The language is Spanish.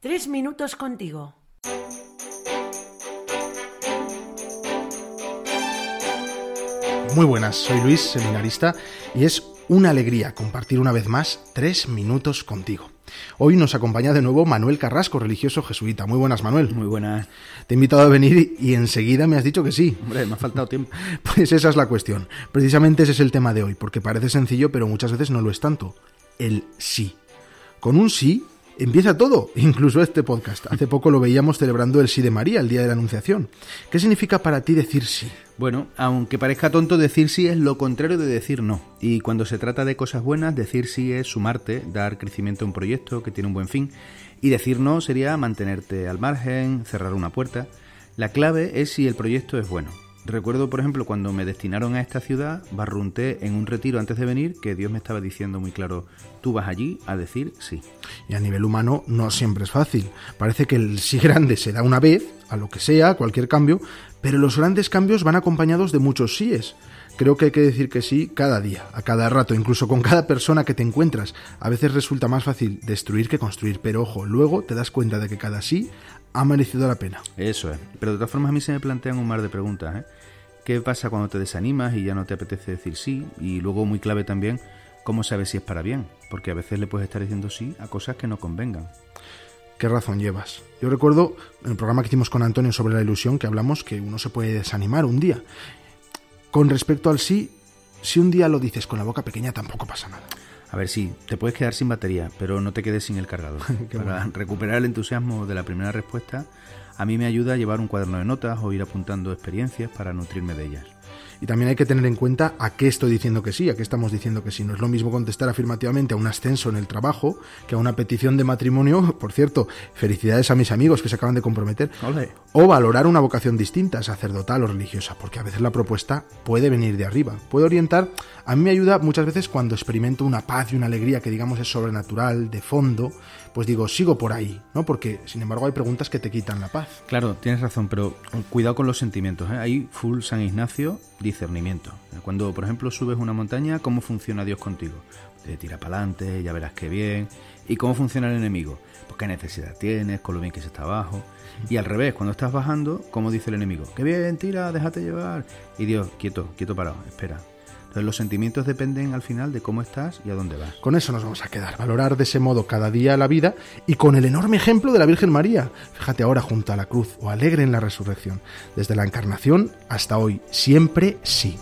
Tres minutos contigo. Muy buenas, soy Luis, seminarista, y es una alegría compartir una vez más tres minutos contigo. Hoy nos acompaña de nuevo Manuel Carrasco, religioso jesuita. Muy buenas, Manuel. Muy buenas. Te he invitado a venir y enseguida me has dicho que sí. Hombre, me ha faltado tiempo. Pues esa es la cuestión. Precisamente ese es el tema de hoy, porque parece sencillo, pero muchas veces no lo es tanto. El sí. Con un sí empieza todo, incluso este podcast. Hace poco lo veíamos celebrando el sí de María, el día de la Anunciación. ¿Qué significa para ti decir sí? Bueno, aunque parezca tonto, decir sí es lo contrario de decir no. Y cuando se trata de cosas buenas, decir sí es sumarte, dar crecimiento a un proyecto que tiene un buen fin. Y decir no sería mantenerte al margen, cerrar una puerta. La clave es si el proyecto es bueno. Recuerdo, por ejemplo, cuando me destinaron a esta ciudad, barrunté en un retiro antes de venir que Dios me estaba diciendo muy claro, tú vas allí a decir sí. Y a nivel humano no siempre es fácil. Parece que el sí grande se da una vez, a lo que sea, cualquier cambio, pero los grandes cambios van acompañados de muchos síes. Creo que hay que decir que sí cada día, a cada rato, incluso con cada persona que te encuentras. A veces resulta más fácil destruir que construir, pero ojo, luego te das cuenta de que cada sí ha merecido la pena. Eso es. Pero de todas formas a mí se me plantean un mar de preguntas. ¿eh? ¿Qué pasa cuando te desanimas y ya no te apetece decir sí? Y luego muy clave también, ¿cómo sabes si es para bien? Porque a veces le puedes estar diciendo sí a cosas que no convengan. ¿Qué razón llevas? Yo recuerdo en el programa que hicimos con Antonio sobre la ilusión que hablamos que uno se puede desanimar un día. Con respecto al sí, si un día lo dices con la boca pequeña tampoco pasa nada. A ver, sí, te puedes quedar sin batería, pero no te quedes sin el cargador. Para bueno. recuperar el entusiasmo de la primera respuesta, a mí me ayuda a llevar un cuaderno de notas o ir apuntando experiencias para nutrirme de ellas. Y también hay que tener en cuenta a qué estoy diciendo que sí, a qué estamos diciendo que sí. No es lo mismo contestar afirmativamente a un ascenso en el trabajo que a una petición de matrimonio. Por cierto, felicidades a mis amigos que se acaban de comprometer. Olé. O valorar una vocación distinta, sacerdotal o religiosa, porque a veces la propuesta puede venir de arriba. Puede orientar. A mí me ayuda muchas veces cuando experimento una paz y una alegría que digamos es sobrenatural, de fondo, pues digo, sigo por ahí, ¿no? Porque, sin embargo, hay preguntas que te quitan la paz. Claro, tienes razón, pero cuidado con los sentimientos. ¿eh? Ahí, full San Ignacio, discernimiento. Cuando, por ejemplo, subes una montaña, ¿cómo funciona Dios contigo? Te tira para adelante, ya verás qué bien. ¿Y cómo funciona el enemigo? Pues qué necesidad tienes, con lo bien que se está abajo. Y al revés, cuando estás bajando, ¿cómo dice el enemigo? Qué bien, tira, déjate llevar. Y Dios, quieto, quieto parado, espera. Entonces los sentimientos dependen al final de cómo estás y a dónde vas. Con eso nos vamos a quedar, valorar de ese modo cada día la vida y con el enorme ejemplo de la Virgen María. Fíjate ahora junto a la cruz o alegre en la resurrección. Desde la encarnación hasta hoy, siempre sí.